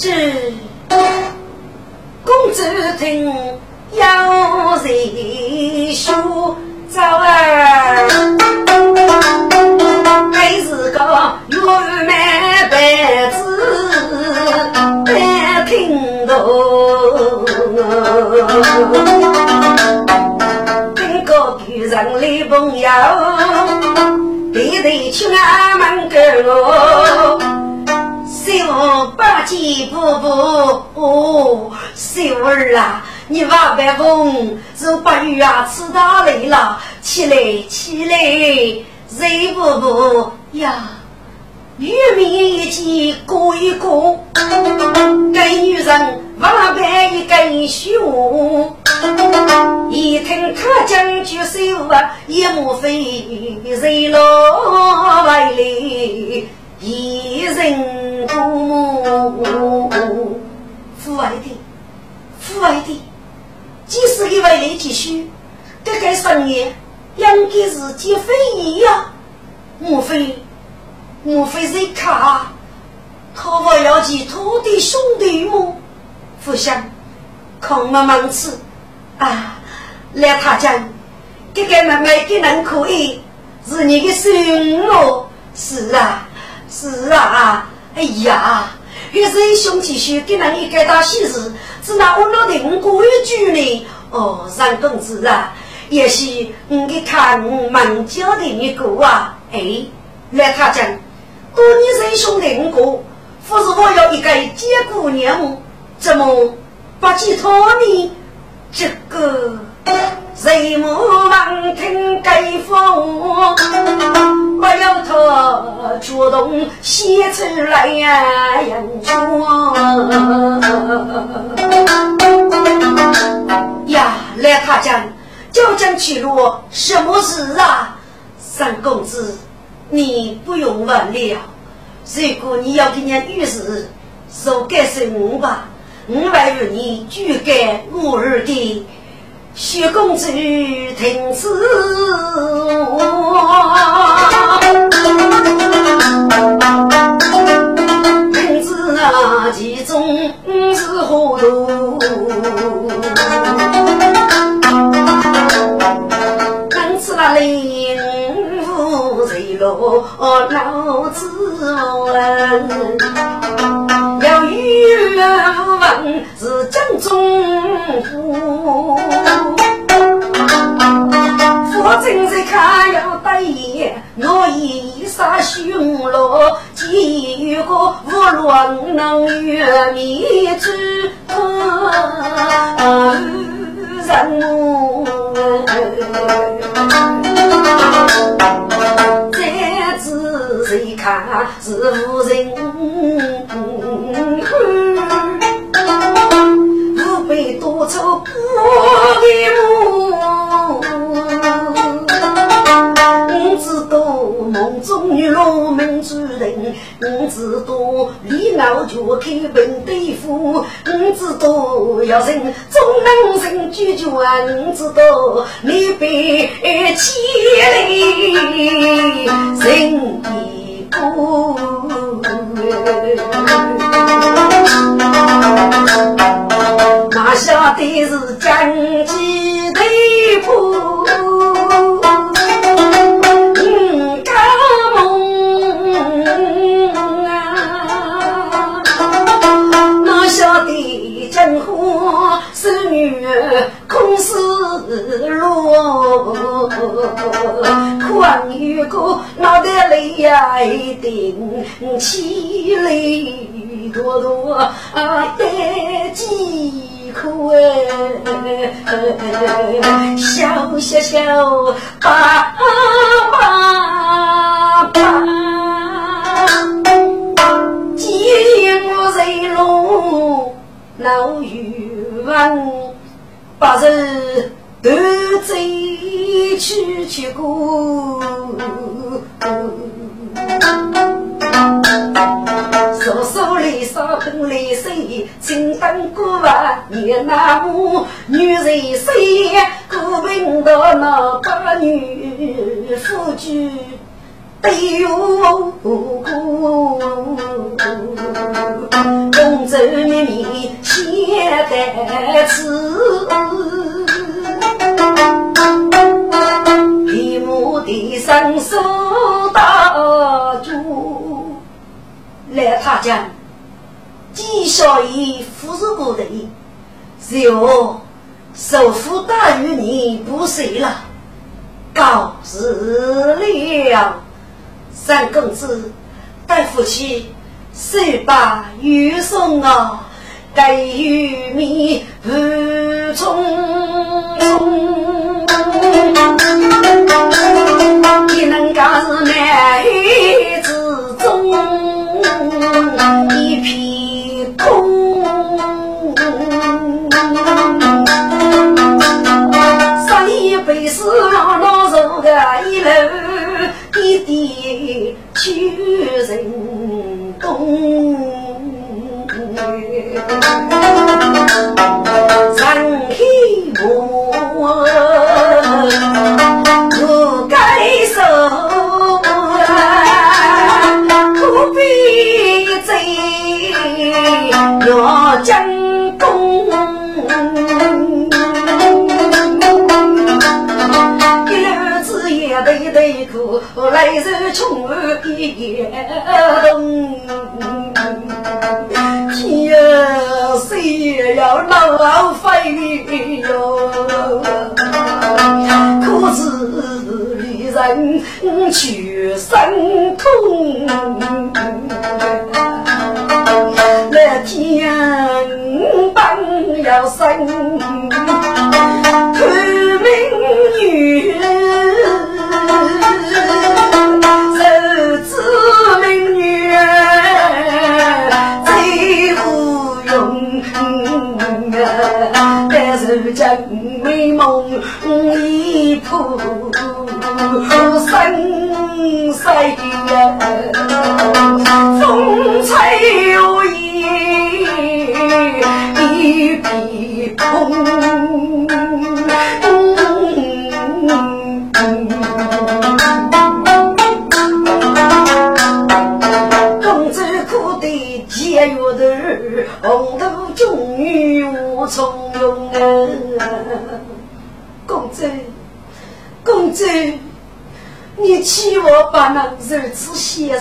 这不不，小儿啊，你万别疯，是八月啊，吃大累了，起来起来，热不不呀？玉面一见过一过，跟女人万般一根绣。一听他讲句手啊，也莫非谁老外来一人父母？父爱的，父爱的，即使给外来继续，这个生意应该是结非议呀，莫非？莫非是他？他不要去土地兄弟么？不想，空忙忙吃啊！来他讲，这个妹妹给人可以，是你的孙哦。是啊，是啊。哎呀，有时兄弟兄给人一个大喜事，只拿我老定规矩呢。哦，三公子啊，也许你给看蛮教的一个啊。哎，来他讲。多年生兄弟五个，不是我要一个结姑娘，怎么不寄托你？这个谁莫忘听该风，不要他主动写出来呀，人说呀，来他讲，就将去了，什么事啊？三公子。你不用问了。如果你要给人遇事，就该是我吧。我来与你举给我儿的薛公子听此话。名字啊，其中是何路？名字那里？老子问，要问是江中府，夫正在看要得意，我一杀凶罗，几有个无乱能越灭之人。谁看是无人百多愁不的梦，知道梦中女罗门主人，我知道李老脚开文对付，我知道要人总能人拒绝，我知道你被气来人。哪晓得是将计的谱？嗯，干梦啊！哪晓得真话是女空思落，况有个脑袋里呀一定气泪多多啊，得几苦哎，笑笑笑，爸爸爸，几年我在路老远。把人独自去去过。叔叔来烧盆来水，青灯过万年那母，女人谁过平到那把女夫君对我公州秘密写得词，一幕的生手大主。来，他讲，纪晓以富士过的，随后首富大于你不谁了，告辞了。三公子带夫妻，谁把玉送啊？给玉米不充，你能干是难一片空，十里北是老老走个一路，一点去人东。山黑木，要将功。一路子也得得苦，来日穷一夜冬。天啊，谁也要浪费哟？可是。人全身痛，那天本要生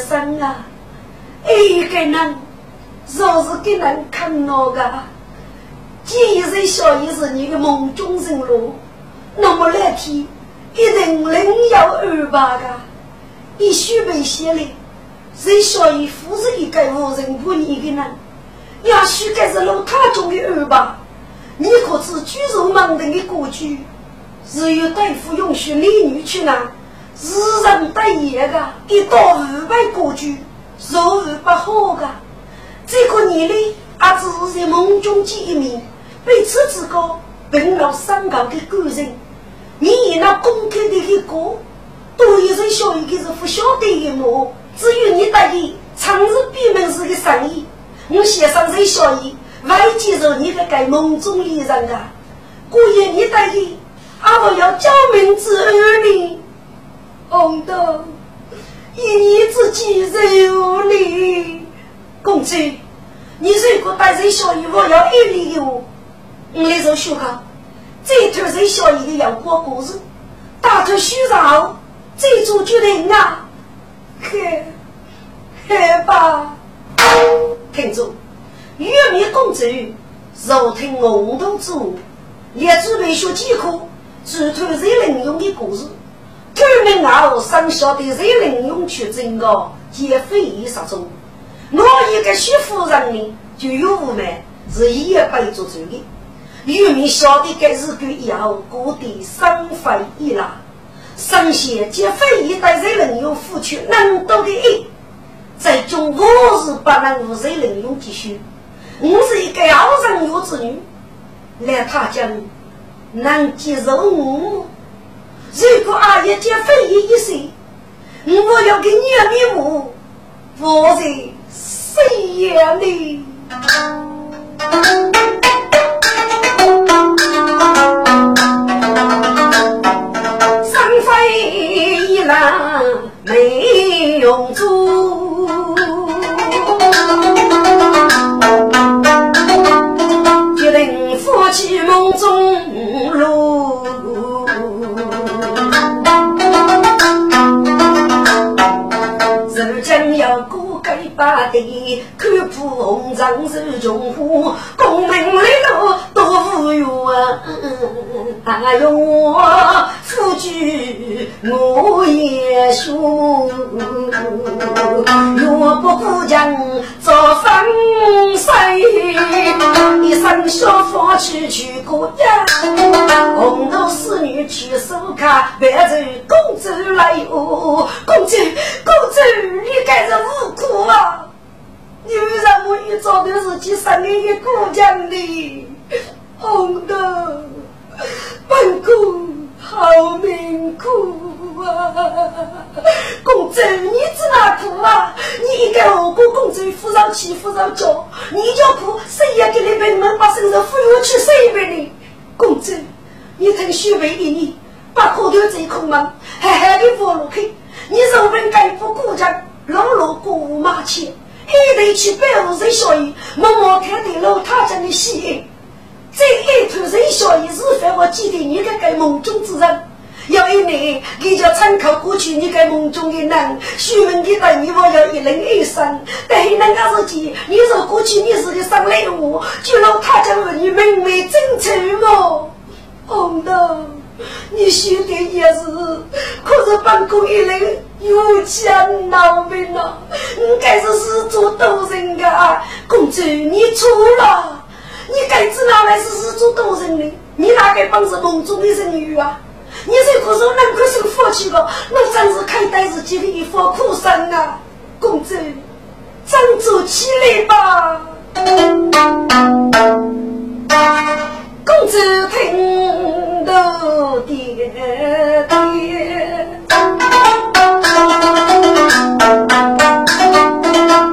生啊！一个人若是给人看我个，既然小姨是你的梦中人了，那么那天一定另有安排的。必须被写了，这小姨不是一个无人不你的人，也许该是老太中的安排。你可知居住门庭的过去？只有大夫允许美女去呢，日人得言的，一到五百过去，若无不好的。这个年龄，阿只是在梦中见一面，彼此之间并无深厚的感情。你那公开的一个，多一人笑一个是不晓得的么？只有你得意，长日闭门是个生意。我先生人小意，外接受你的该梦中恋人啊，过夜你得意。阿婆要教名之儿女，红豆一年之计有你。公子，你如果把人小姨，我要一礼哟。我来做学考，这头人小姨的要过故事，大头虚绕，这做决定啊！嘿，嘿吧，听住，玉米公子，若听红豆煮，也准备学几课。只推谁能用的故事，透明后生晓得谁能用去整个皆非议杀中。我一个徐夫人呢，就有五万是一辈做主的。渔民晓得该日干以后，过得生费一拉，生前皆非议对谁能用付出那么多的爱，在中国是不能无谁能用继续。我是一个好人有子女，来他家。能接受我？如果阿爷姐非议一声，我要给你面目，我在谁眼里？三飞一浪没用处，决定夫妻梦中路。过改八地，看破红尘是穷苦，功名利禄多无缘。哎呦夫君我也输，若不顾将做风水，一生小佛去去过家，红豆侍女去收卡，别走公主来哦，公主公主。你该是无辜啊！你为什么一早都是去生你的姑娘的？红豆，本宫好命苦啊！公主，你知哪苦啊？你应该何过公主扶上去扶上脚，你就苦，谁也给你门门把身上扶下去谁给你？公主，你听许为的你，把口头这空门，狠狠的放落去。你是本该不顾家。老老过五马前，一头去背后人小姨，默默看的老太家的喜宴。这一头人小姨是否我记得你那个梦中之人？有一年，你就参考过去你个梦中的人，许门的等你我要一人一生。但那个日期，你说过去你是个上来我，就让他家和你妹妹争取我，红豆。你兄弟也是，可是本宫一人有钱闹命啊！你该是是做多人的，公主你错了，你该知哪来是是做多人的？你哪个帮是梦中的人女啊？你这可是能可是夫妻的，那真是开呆子己的一副苦生啊！公主，振作起来吧！公主听到爹爹，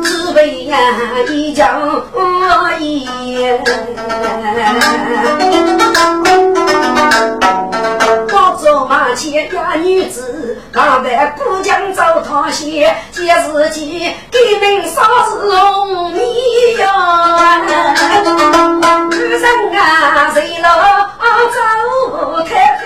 只为呀一将言。做马前呀女子，刚在姑江找他些，见自己给人烧是红米呀。女人啊，谁老走太太？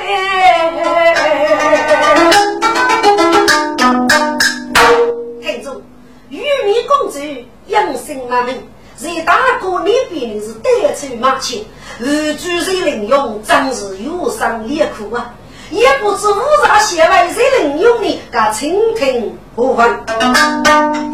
听住，玉米公主养生满门，在大哥那边是带出马前，而主人领用真是忧伤烈苦啊！也不知五杂县外谁能用你，个清廷何方？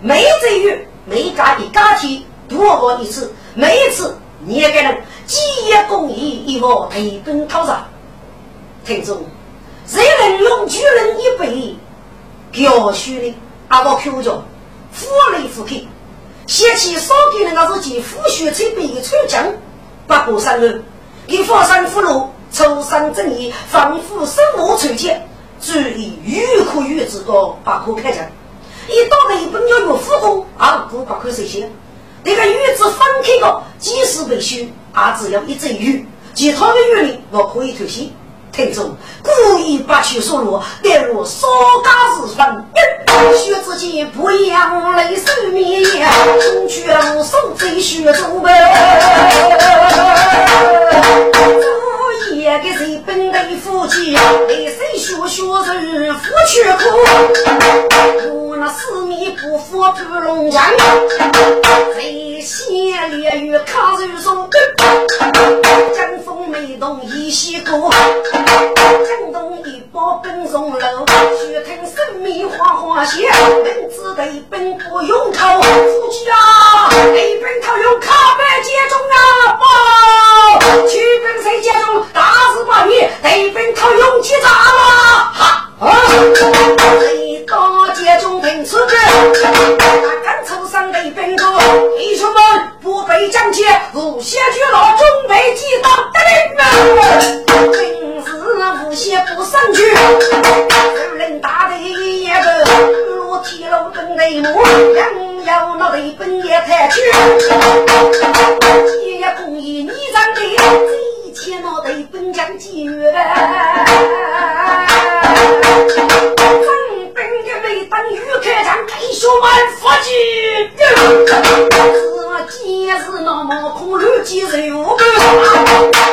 每这月每家一家庭多我一次，每一次你也给人。基业公益，一个提本讨上。听众，谁能用巨人一辈教书的？阿我口中，扶来扶去，先起少给人家是几副血才被穿将，不过三日，一佛山俘虏，抽山正义，防护生活纯洁，注意欲哭欲之高，不可开讲。一到离婚要有复婚，啊不把看这些。那个玉子分开的，即使被修，也只要一只月，其他的月里我可以退息。听住，故意不取说入，列入少家私产。一冬雪之间，不养泪瘦绵羊，冬去无收，再雪猪毛。我也给日本的夫妻，泪水学学人夫妻苦。那四面不服不龙江，谁先烈与抗日松，江风没动一西过。江东一包奔松楼，血吞生命花花血，文字的本不用考，夫妻啊，一本套用卡板接中啊，报，去本谁接中，大事把你，一本套用几扎了，哈，谁大接中听此歌，那敢抽上的本歌，弟兄们不被讲解，无先去老中备几刀得令啊。无些不上去，有人打的一个落铁路跟内幕，杨要那雷本也太去，今夜公益你长的，这一切那雷本将几月？本是我今日那么苦虑几日无根，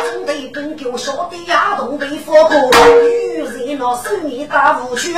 正对本狗晓的丫头被放过，女人那生意大无趣。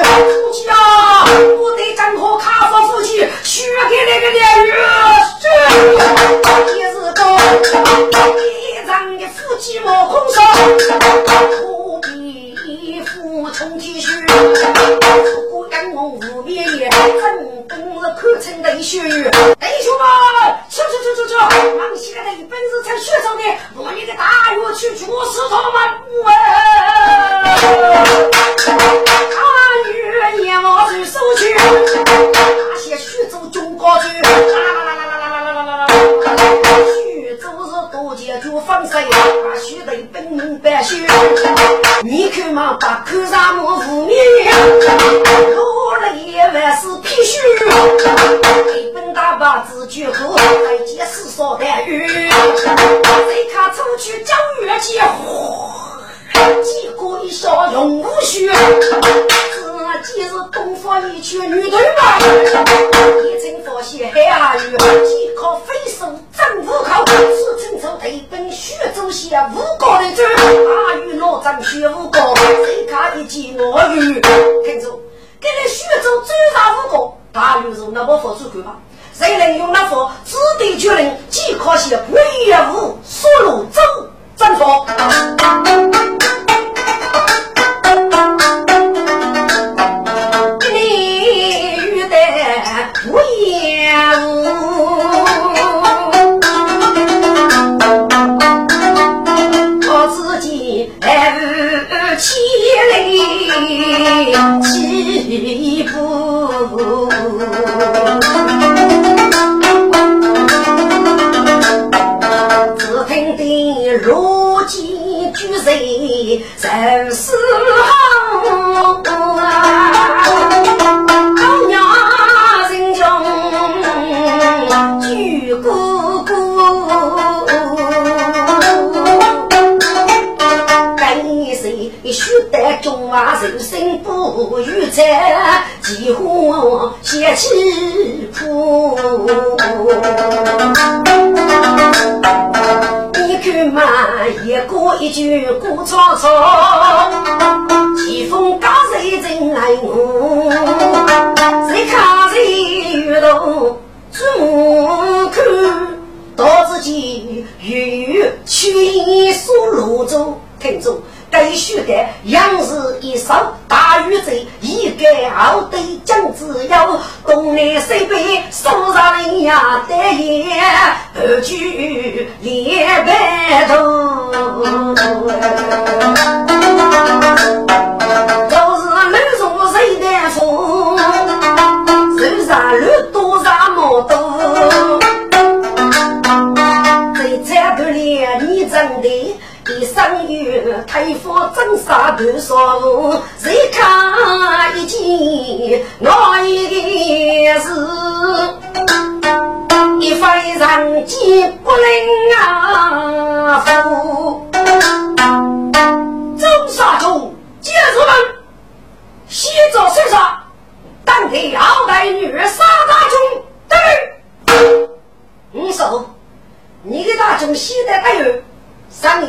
在几乎写起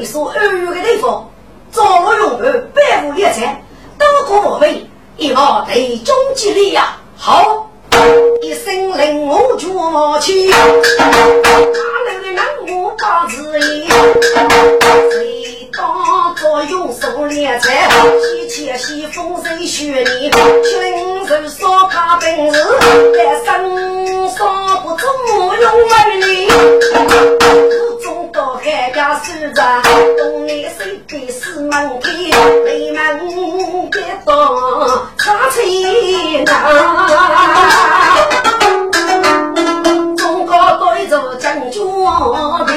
上你说二月的地方，早用二百无一财，都可我们，一望对中吉利呀！好，一声令我举起，大楼的人我把子一，谁当用手猎财，西前西风谁学你？群人说他本事，但身上不中用为你。到海家守着，东南西北四门开，北门接到茶菜呐。中国对着将军的，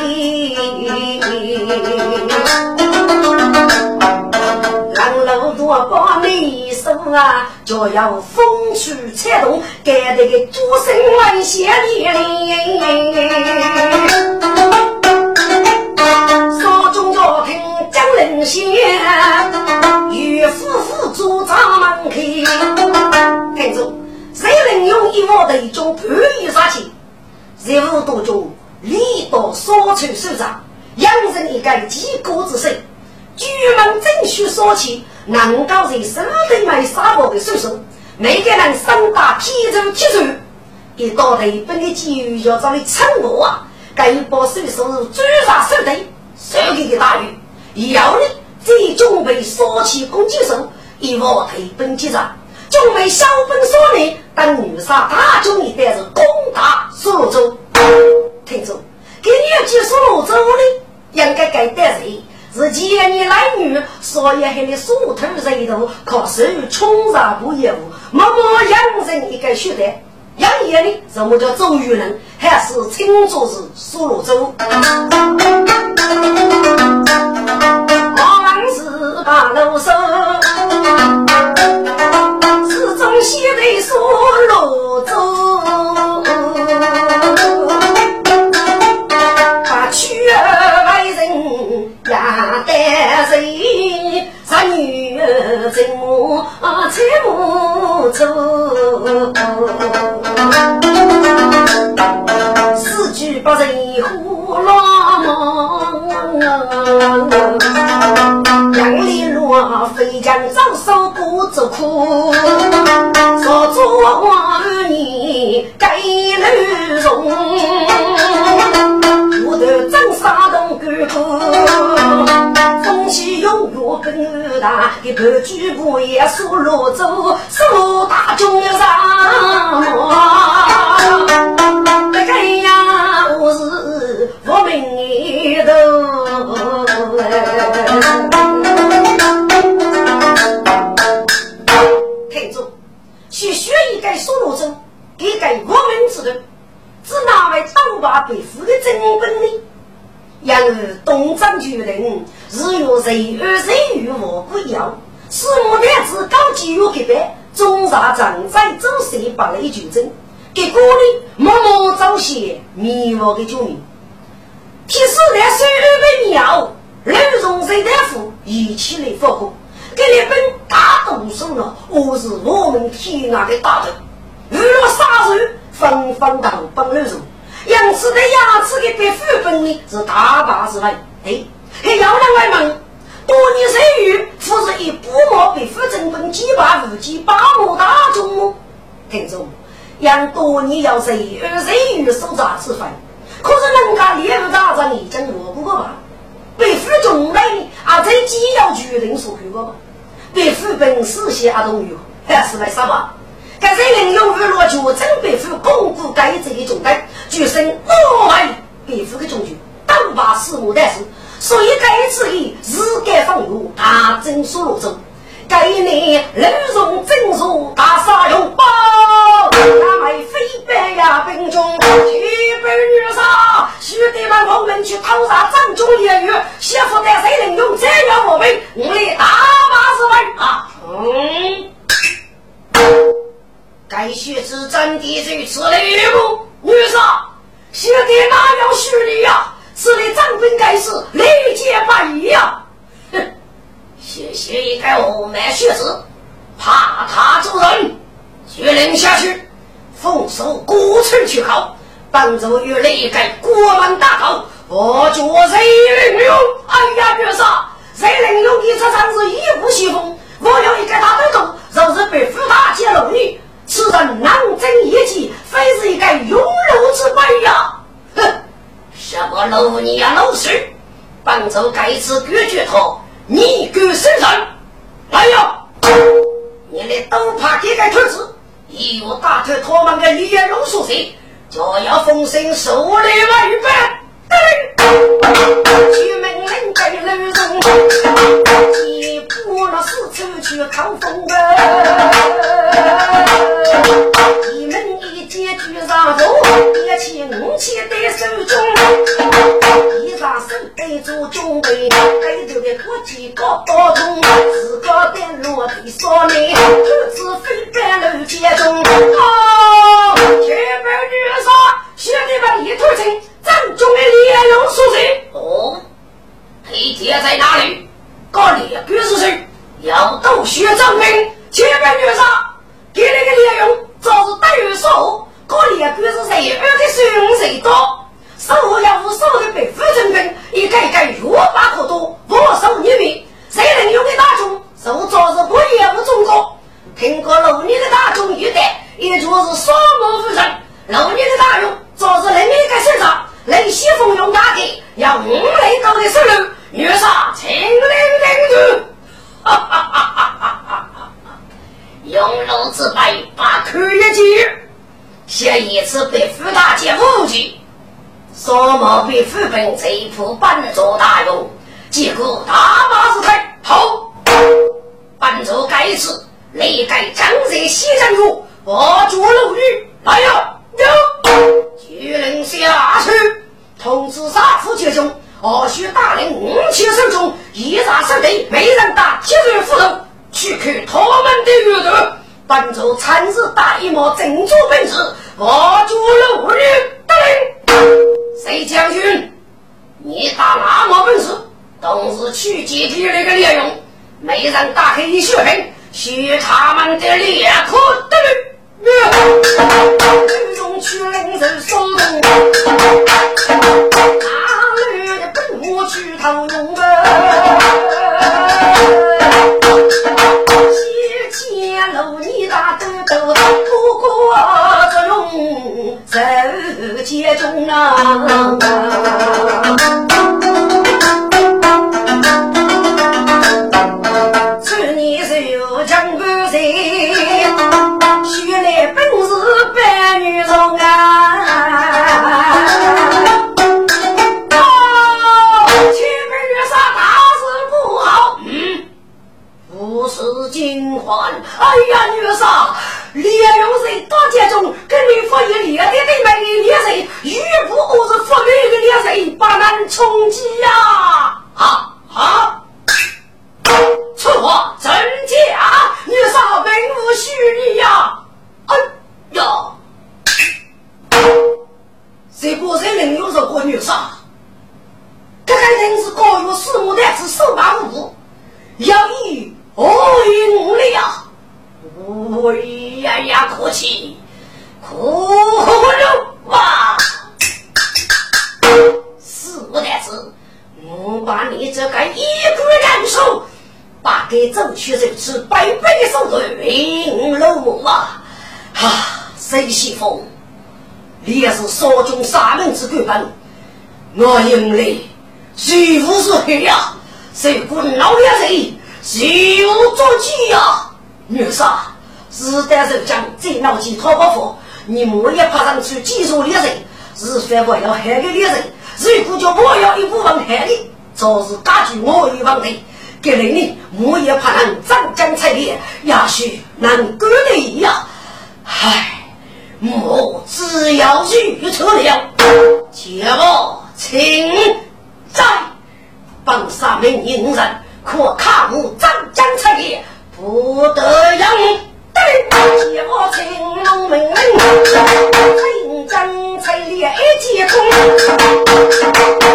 我把你说啊，就要风吹彩动，盖得个诸神万谢你。领先，与夫妇坐在门口。听着，谁能用一窝的中盘玉杀气？任务当中，礼到所处首长，养成一个几国之身。举门正须说起，能够在手头买沙包的叔叔，每个人身打天州七手，一到头本的机遇要找你撑我啊！该一把手手追杀手头，手给的大鱼。要你再准备杀起攻击手，一往退奔击战，准备小本少年等女杀大军，你带着攻打苏州。听着，给你去苏州呢，应该该带谁？是前年来女，所以还的苏头人头，靠手冲上不业务，默默养成一个血袋。养眼的什么叫周玉人，还是青州是苏州？大路上，始终写的说路女儿怎么才不走？四句不人胡乱忙。杨丽罗飞将招手不做苦，说做儿女该女容，我的真杀动哥哥，风起永远更大，一盘巨步也数落走，数大中上马，这个呀，我是我命头。去学一个苏罗州，给个我们之人，只哪位当把被俘的真本领？然而东张决定，日月谁二谁与我不一样？四目男子高级有给白，中杀正在走谁把雷九针？给鼓励默默早些迷惑的救命。提示来水二百秒，刘荣谁大夫一起来复活。给你们大动手了，我是我们天下的大头，遇了杀人，纷纷当本路人，因此的牙齿的被腐本呢是大把之来。哎，还要人来问，多年生育，不是一步毛被腐正本几百五几八亩大中吗？听众，让多年要谁而谁与手札吃饭，可是人家猎物大着你真我不过吧？被腐中来啊，在既要决定所去过吧？被腐本事些阿东有，还是来什么？该是林永玉落脚，真北府巩固该这的重队，举身五们比服的重军，当把师务的事，所以该次的日该放入大征所罗中，该年刘荣征入大杀勇包，他们飞白呀兵中，举杯女杀，须得们我们去讨伐张中一员，媳妇在谁林用这样我们，我们大把事办啊！嗯。该学子真的如此了吗？为啥？学给哪有学的呀？是你张兵该是雷劫半矣呀！哼，学学一个傲慢学子，怕他做人，学令下去，奉守古城去考，帮助与雷盖国门大道，我做谁能流？哎呀，别说谁能用？你这张子一呼虚风，我用一个大头头，若是被负大揭龙你。此人能征一计，非是一个庸碌之辈呀、哼，什么老你呀、啊，老鼠，帮助该次割据后，你敢伸手？来呀、你来都怕这个兔子，一有大腿拖门的你也容恕谁？就要奉身受礼万般。去门人给路人，一步那四处去抗风的。我是打击我一方的。给了你，我也怕能长江彩烈，也许能割你呀。唉，我只要去预测了，且莫请在帮杀命人人，可抗我长彩不得人。且莫请农民们，长江彩烈一见钟，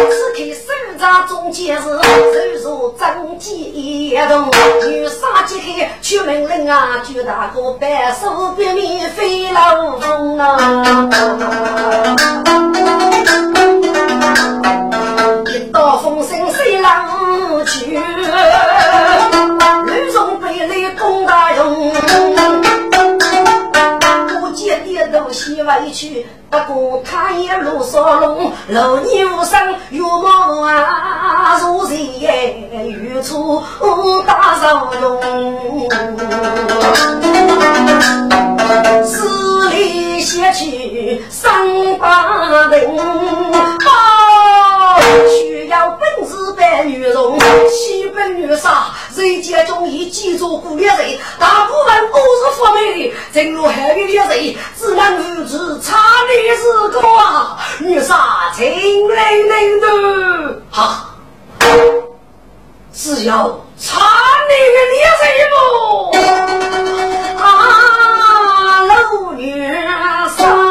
此。手掌中间是手如张机一动，女杀即刻出命令啊，就大哥白手别面飞老风啊。刀锋声随浪去，绿绒被里攻大勇。见跌头西外去，不过他一路骚龙，老牛上月毛啊，如人月出大少龙。十里写去三八人，要本事扮女容，七本女杀，人间中已记住古烈人，大部分都是佛美，正如海的烈人，只能如此差的时光啊！女杀情泪淋的，哈，只要差你的烈人不啊，老女杀。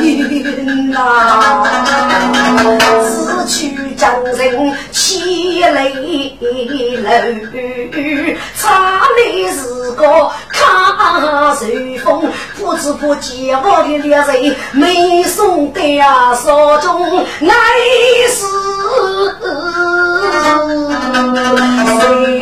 天哪！此去将人千里路，差来是个看随风，不知不觉我的烈人没送的啊，手中爱是谁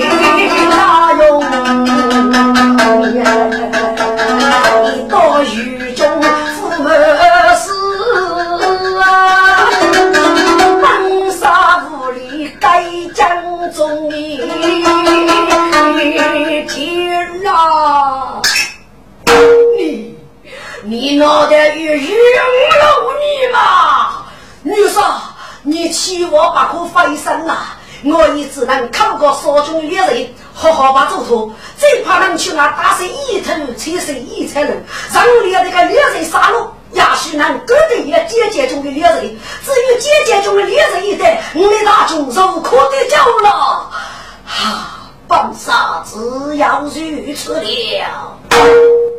我也只能靠个手中猎人，好好把走脱。最怕能去那打死一头，踩死一才人，让猎那个猎人杀戮。也许能割得一个姐姐中的猎人，至于姐姐中的猎人一代，我们大众如可得救了。哈！本傻只要如此了，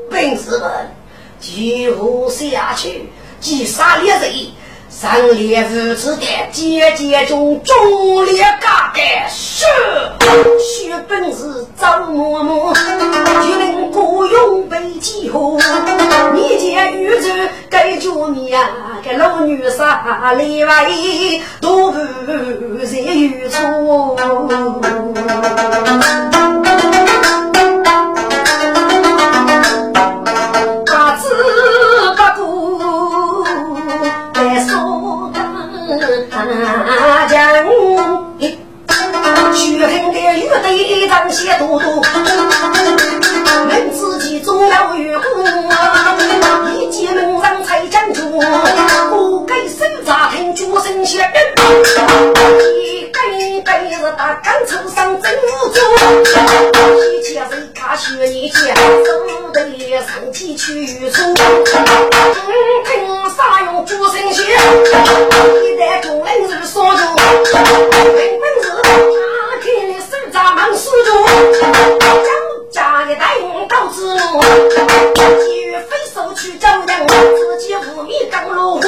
本事们几乎下去，击杀猎人，上列如此的姐姐中忠烈嘎的是，学本事张嬷嬷，就能孤勇被击后，你见宇宙该救你啊，个老女杀里外都不在于错。一切是看血你家手得上去去处，听啥用脚声响，一代工人是所住，根本是他开你手扎忙死住，家的大用刀子路，急于飞手去找人，自己无米刚落户，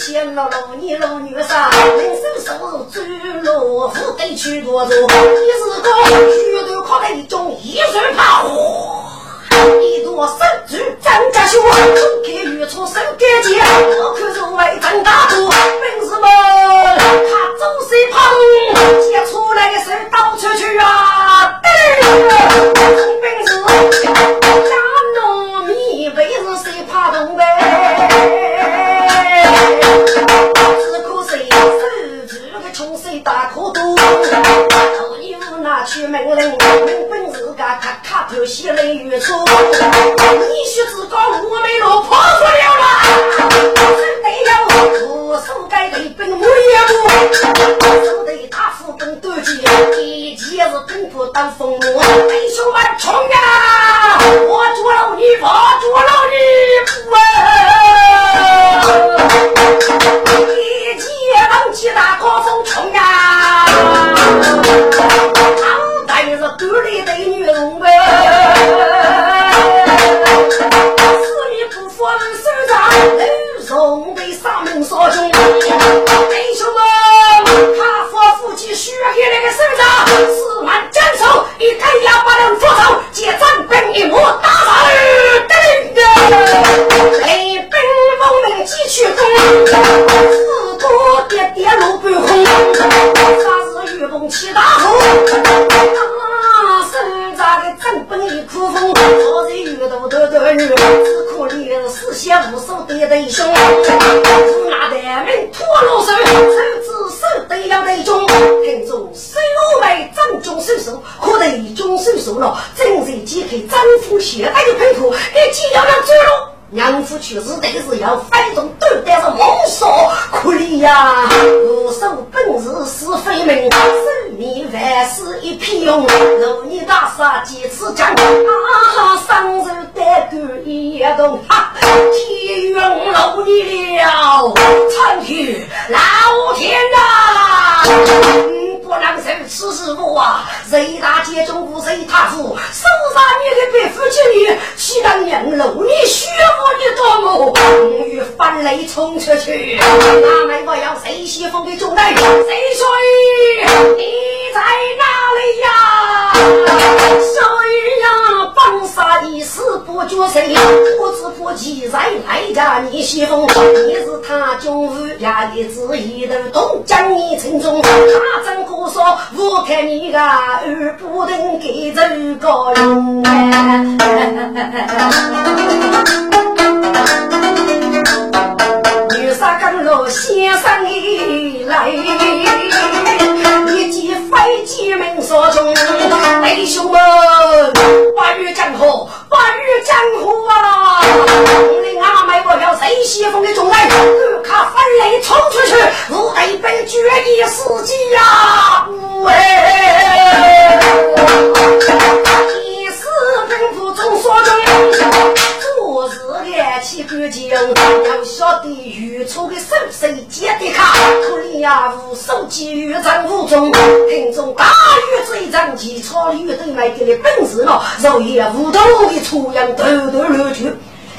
西迁了老你老女杀，人。生手追落户得去多做，你是个虚头靠的一种一水炮。一朵手指张家兄，从开月出手干净，我看是为张大哥，本事们他走谁旁，接出来手刀出去啊！对，本事大可多，做衣服去门人，有本事个咔咔就写人玉书。你学子高，我没落破不了啦。真得要我送给你本无业部，送得大富本多钱，一切是本部当风魔，弟兄们冲呀！我捉了你，我捉了你，也狼骑大高风冲呀俺歹也沟里的女人呗几次将，家你媳妇，你是他中午家的子一头东将你城中，他真可说我看你个儿不能给这个人。女杀甘露先生一来。飞机门所中，弟兄们，八月江河，八月江河啊！你阿妹我要谁西风的中来，不看分雷冲出去，我得被决一死机呀！喂，一死吩咐中所中。我是爱起干净，要晓得预出的手谁接的卡，可怜呀，无手机遇战无中，听众大雨追战，起草雨都没给你本事了，肉也无头的粗样，头头乱去，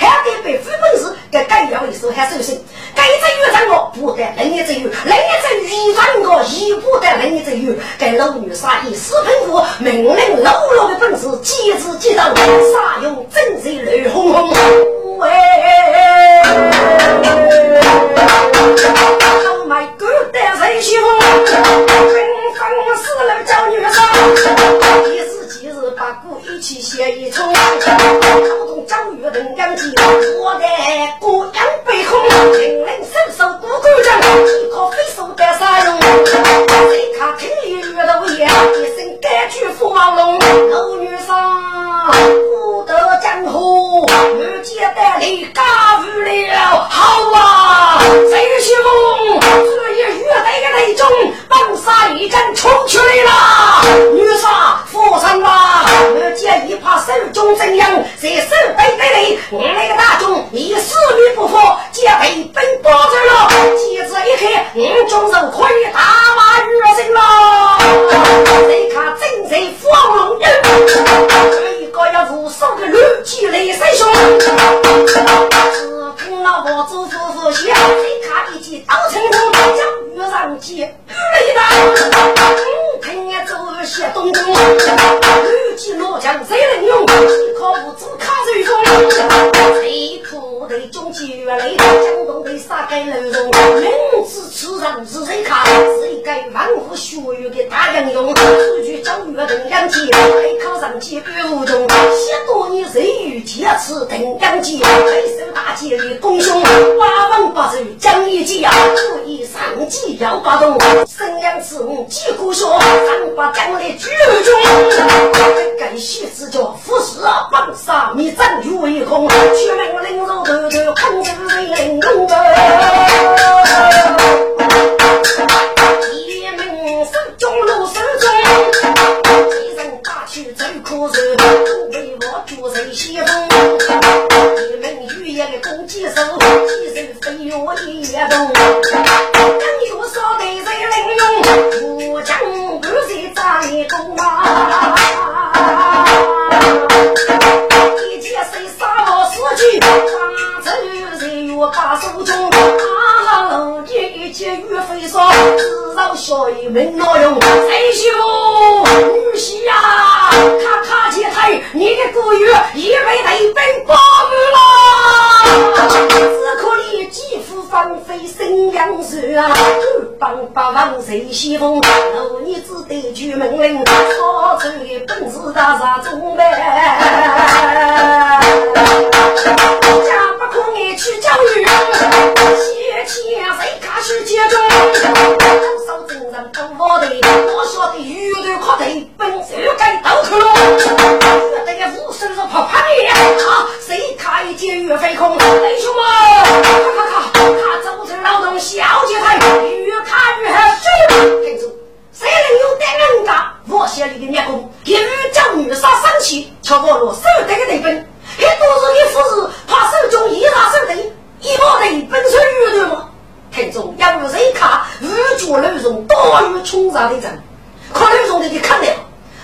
还得被非本事给改掉的时候还手心，改一只雨战我不得，另一只雨，另一只雨战我一不得，另一只雨，给老女杀一死喷火，命令老老的本事，机智机动，杀用真是绿红红。喂，老迈哥带人去红，分分四路找女婿，一时几日把故一起写一出，口中张玉等将计，我的孤阳背空，令人伸手不够人，一颗飞手带杀用，谁看听里遇到爷，一声该句驸马龙，老女婿。得江湖，遇见带领干不了。好啊，贼西风，这一遇到个雷中，帮杀一阵冲出来了。女杀佛山啦！我见一怕手中真阳，在手背背里，我那个大众你死命不服，皆被本包走了。机子一开，我中手可以打马越身了。你看真贼黄龙人。我要无数的绿鸡来伸胸，该楼中，名字此人是谁卡？万户学院的大英雄，出去找月登阳气，来考上去比武中。十多年日遇劫持登阳界，备受大劫的功勋，八方八寿将一劫，故意上计要发动，生阳之母几乎说，上把将来举中，该须之教服侍本杀灭战于为空，却命令如头头控制人龙的，中，一人打去最可受。做人先锋，一门语言的攻击手，几手飞跃一跃动。更有少对人能用，武将不是在攻啊！一剑谁杀我四句，杀走把手中，见岳飞说，知道小爷问哪用？谁媳妇，女婿呀，咔咔接台，你的古月已被雷兵包了，只可怜继父放飞新阳水啊，帮八王谁西风，老你只得举门令，说出本事大杀中呗。不可爱去教育，先前谁看世界中，多少真人都我的，我晓得鱼头靠头，本手该刀去了，这个武生是怕怕的啊！谁看一见岳飞空，弟兄们，咔咔咔，他走成劳动小姐台，越看越凶。听住，谁能有点人家？我写里的捏功，一语叫女杀生气，瞧我落手得个得分。很多日的夫子，怕手中一拿手的，一毛的本身鱼头嘛。听众要不谁看五角内容多于冲上的人，可内容的就看了。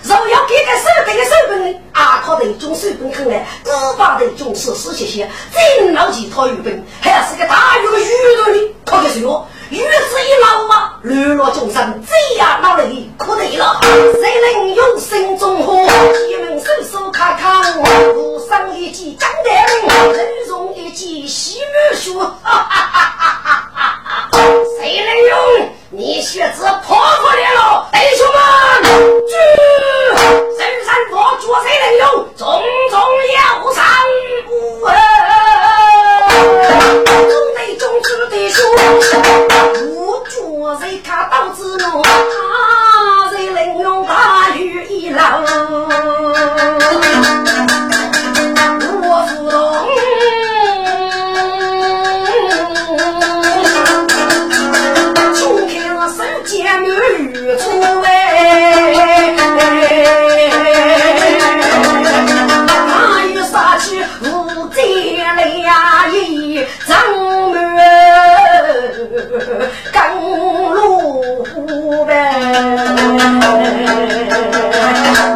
若要给个手的手本，阿靠的种手本看来，古巴的种是死些些，真老几套鱼本，还是个大鱼的鱼头的，可个是哟。鱼子一捞嘛，沦落众生，这样老累可得了。谁能用心中火？一门手手卡卡，无上一记张德人容一记西门书。哈哈哈哈哈哈！谁能用？你血子破破裂了，弟兄们，聚！深山佛祖谁能用？重重要上五。中内中子的书，无主谁看刀子怒，啊，谁能用大雨一浪？赶路呗，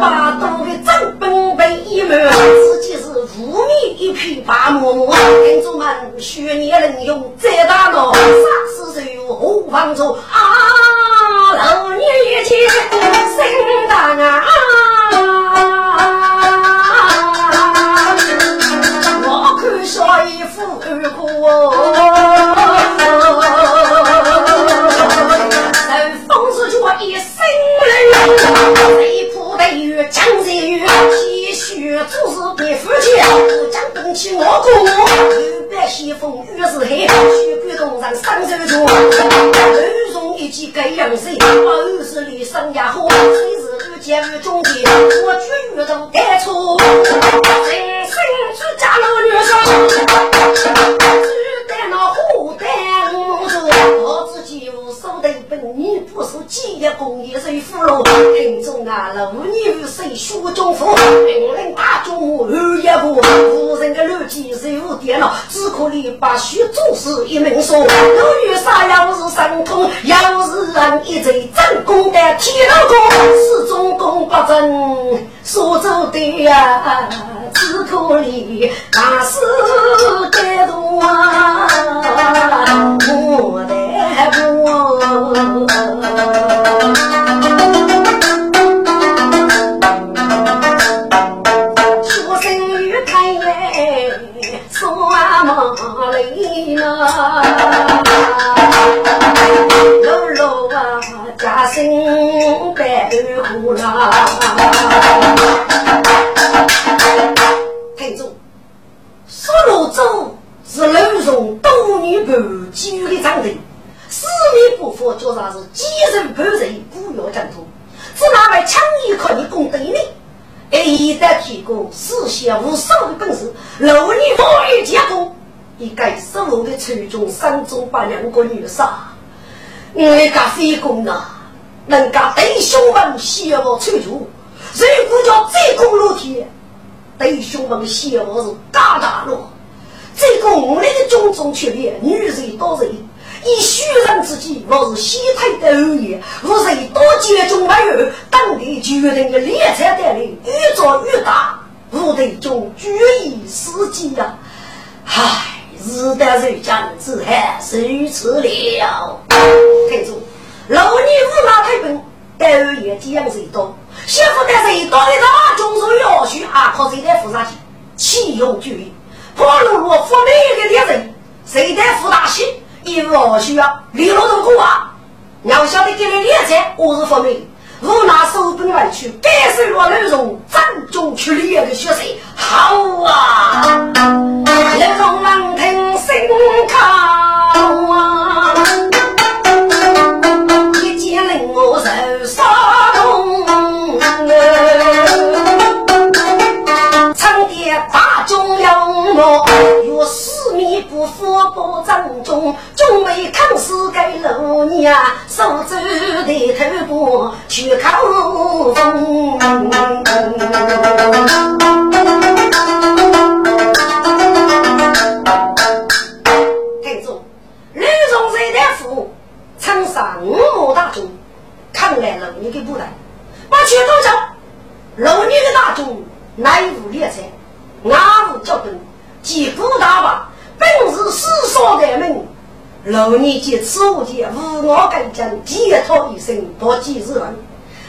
把多的正本被一门，自己是无名一匹白马马，听众们学年人用再大脑，啥事就有何妨做啊？老年一起心大啊！我看小姨夫二哥东起我，有白西风雨是黑，血鬼东上三手中，楼中一记该阳水，二十里上呀火，谁是二姐二中的，我举遇到该错，人生只嫁了女生，只得那虎胆木头，我自己无所得你不是几业工业谁俘虏？听众啊，老女谁学中夫，命令大众二一步，无人的逻辑是有电脑，只可怜把许做事一门说，老女杀要是神通，要是人一贼真功的铁老公，是中功不正，所做的呀，只可以大事得多啊，我的不。出生于太爷，说马里嘛，露露啊，家生白虎啦。听住，苏罗州是楼上多女半居的长城，四面不服就算是几人半人，不要争夺，只拿来强一靠你功德呢。哎，一旦提供四贤无少的本事，楼你法律结果，一该所有的初中三中把两个女杀，我家非公啊，人家弟兄们羡慕村主，如果叫这公露天。弟兄们羡慕是大大乐，这个我们的种种缺点，女人多人，以虚人之计，我是西退的恶言，我是多接中没有，当地决定的猎财带领越做越大，我的中决意司机呀，唉，日得如将之害，如此了。听住，老女无马太笨，但也这样谁多？媳妇带谁多的大中手要学啊，靠谁在负啥气？气用绝，破路路负每一个人，谁在负大气？一无需要，李老头过啊！要晓得给你练财，我是负美。无拿手本外去，该是若内容正中去练的学生，好啊！内容能听心靠啊，不服不正中，终未抗死给老娘，手足的头部去口风。听住，吕中山大夫称杀五毛大众，看来老女的不来，把拳头交，老女的大众。乃无猎才，阿无脚本，即不大吧？本是世上的门，老年及此物件，无我敢讲，解脱一生多几日人。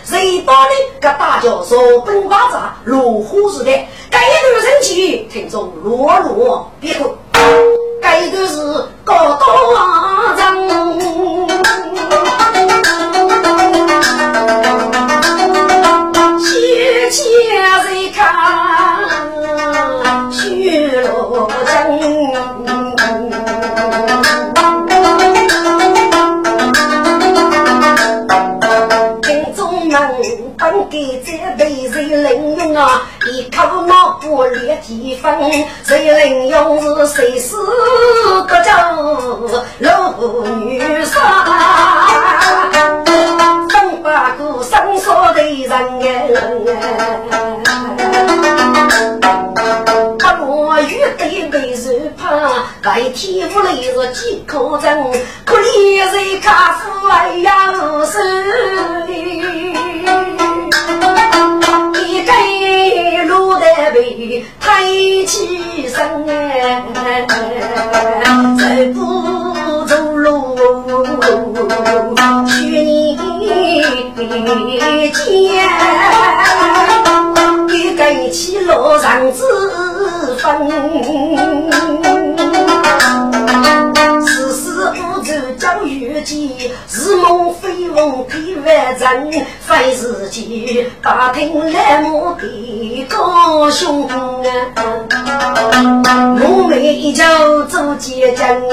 谁把你个大教授本巴扎如虎似的？该段神奇，听众落落别哭。该段是高大上。千人看本该在被谁领用啊？一口脑不裂几分，谁领用是谁死个叫老女杀。把个生说的人哎，他落雨对被受怕，白天屋里是几口人，可怜人家父哎呀是，被抬起身，走不走路，去年。见，一根起落上子分，是梦非梦太万真，非自己打听来我的高兄啊，我们一朝走结阵，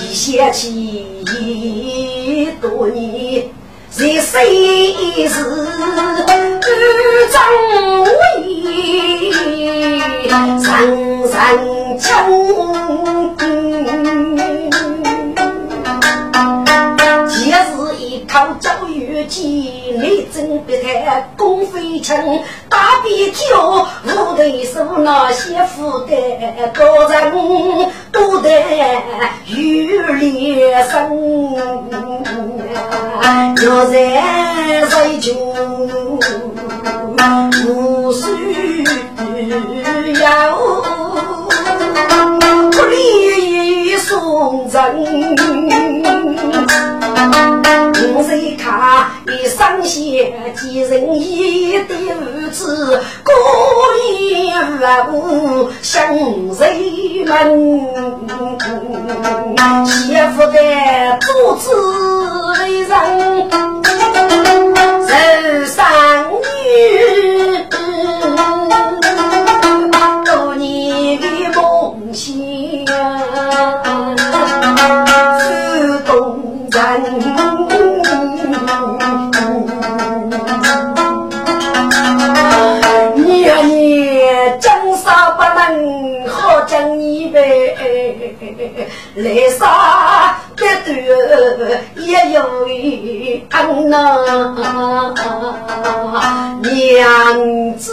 一想起。多年，在世事不争位，人人靠教育机，内政别太公费称，大笔挑无对手那些负担高人都得有脸生，要在在就无需要不理送人。我谁看一双鞋几人一的儿子，故意无向谁们？媳妇的肚子里人，你呀你，江山不能好将你呗，来杀别断也有一恩呐，娘子，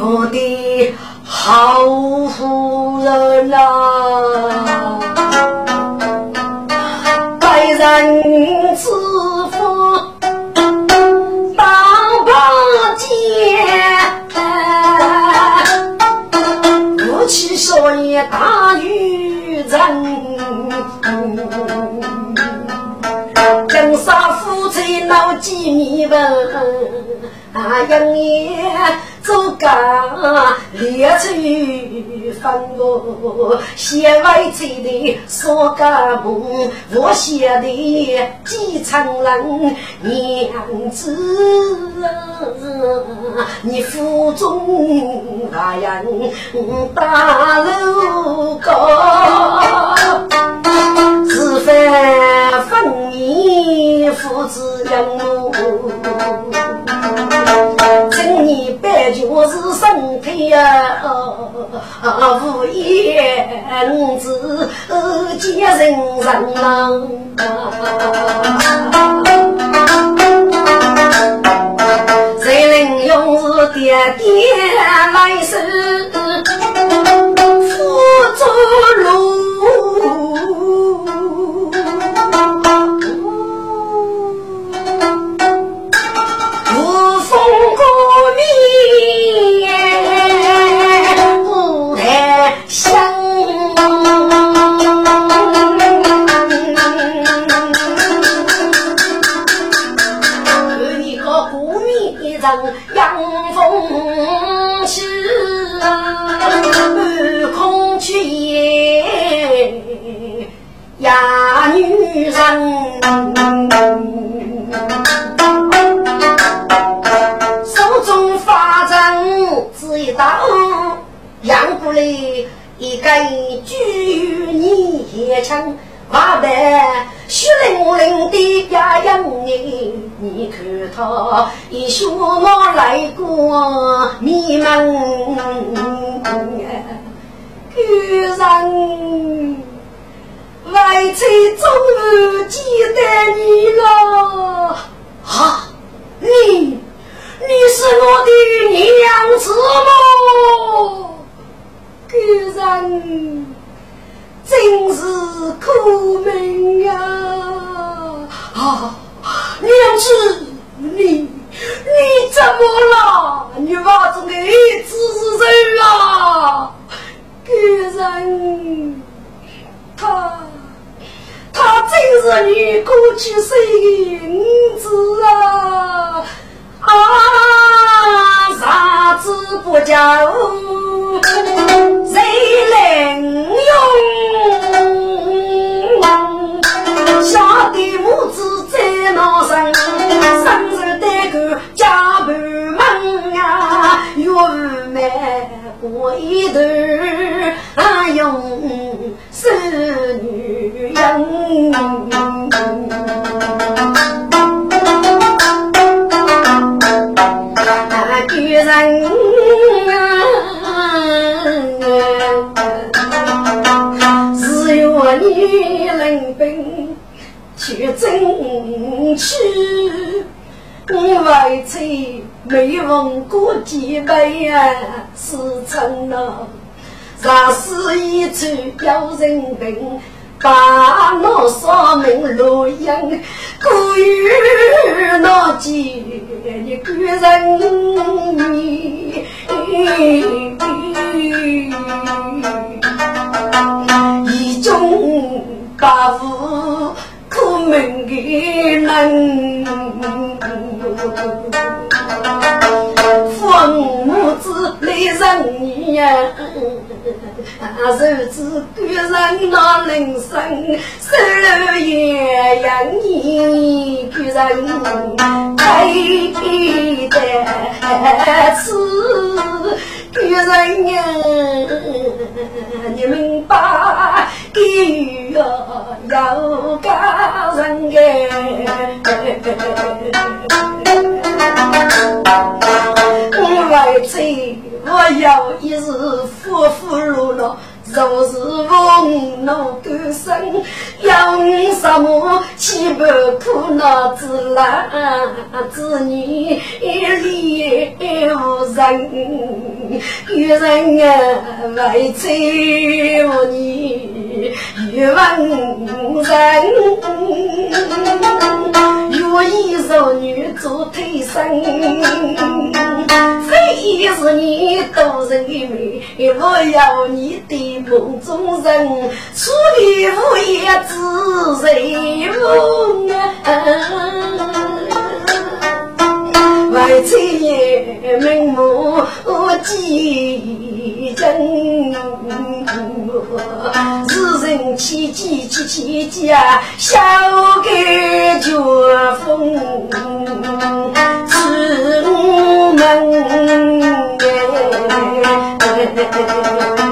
我的好夫人呐。人之福，当保贱。夫妻少爷大于人，更杀夫妻闹几米。啊，杨爷做家列出分我，写外子的？说个梦，我写的？几场人娘子，你腹中那样大楼高，是非分明父子养我，今年办就是身体呀，无言子见人人郎。谁能用是爹爹来世面人杨凤起，半空去也呀女人。手中法杖只一刀，让过来一根巨泥枪，马的血淋淋的呀样你，你看他一血马来过迷茫，居然。外妻终于记得你了，啊，你，你是我的娘子吗？居然真是苦命呀！啊，娘子，你你怎么了？你娃子的子人啊！居然他。他真是你过去生的子啊！啊，啥子不叫谁能用？下的母子在闹生，生日得个家门门呀，月满过一头啊用。是女人，女人只有女人病，却争取。外妻没问过几辈呀，是真了。若是一处有人病，把那三门洛阳孤与那几一个人你，一种把无苦闷的人，母子来人你呀。啊，日子过人那人生，手楼也养你个人配的吃个人呀，你明白？给予要要家人我来追。我有一日夫妇落落，若是风怒干生，有什么岂不苦恼之男子女离无人？有人啊来催我你，欲问人。我一少女做替身，非是你多人美，我要你的梦中人，处理无也只谁无为妻也名目几真，世人起起起起家，小盖绝风出门。夫